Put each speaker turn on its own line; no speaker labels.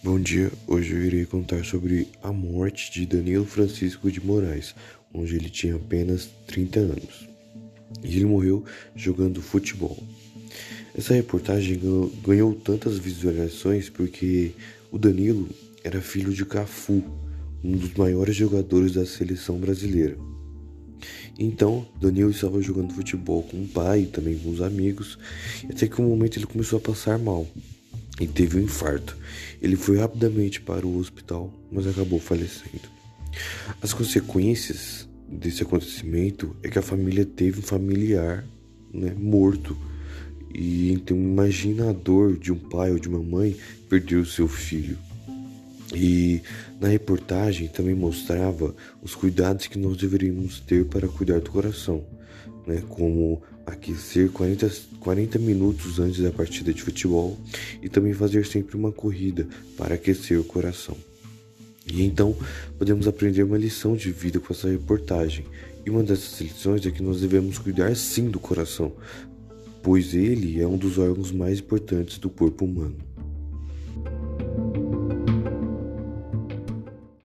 Bom dia, hoje eu irei contar sobre a morte de Danilo Francisco de Moraes, onde ele tinha apenas 30 anos. Ele morreu jogando futebol. Essa reportagem ganhou, ganhou tantas visualizações porque o Danilo era filho de Cafu, um dos maiores jogadores da seleção brasileira. Então, Danilo estava jogando futebol com o pai e também com os amigos, até que um momento ele começou a passar mal e teve um infarto. Ele foi rapidamente para o hospital, mas acabou falecendo. As consequências desse acontecimento é que a família teve um familiar né, morto. E então imagina a dor de um pai ou de uma mãe perder o seu filho. E na reportagem também mostrava os cuidados que nós deveríamos ter para cuidar do coração, né? como aquecer 40, 40 minutos antes da partida de futebol e também fazer sempre uma corrida para aquecer o coração. E então podemos aprender uma lição de vida com essa reportagem. E uma dessas lições é que nós devemos cuidar sim do coração, pois ele é um dos órgãos mais importantes do corpo humano.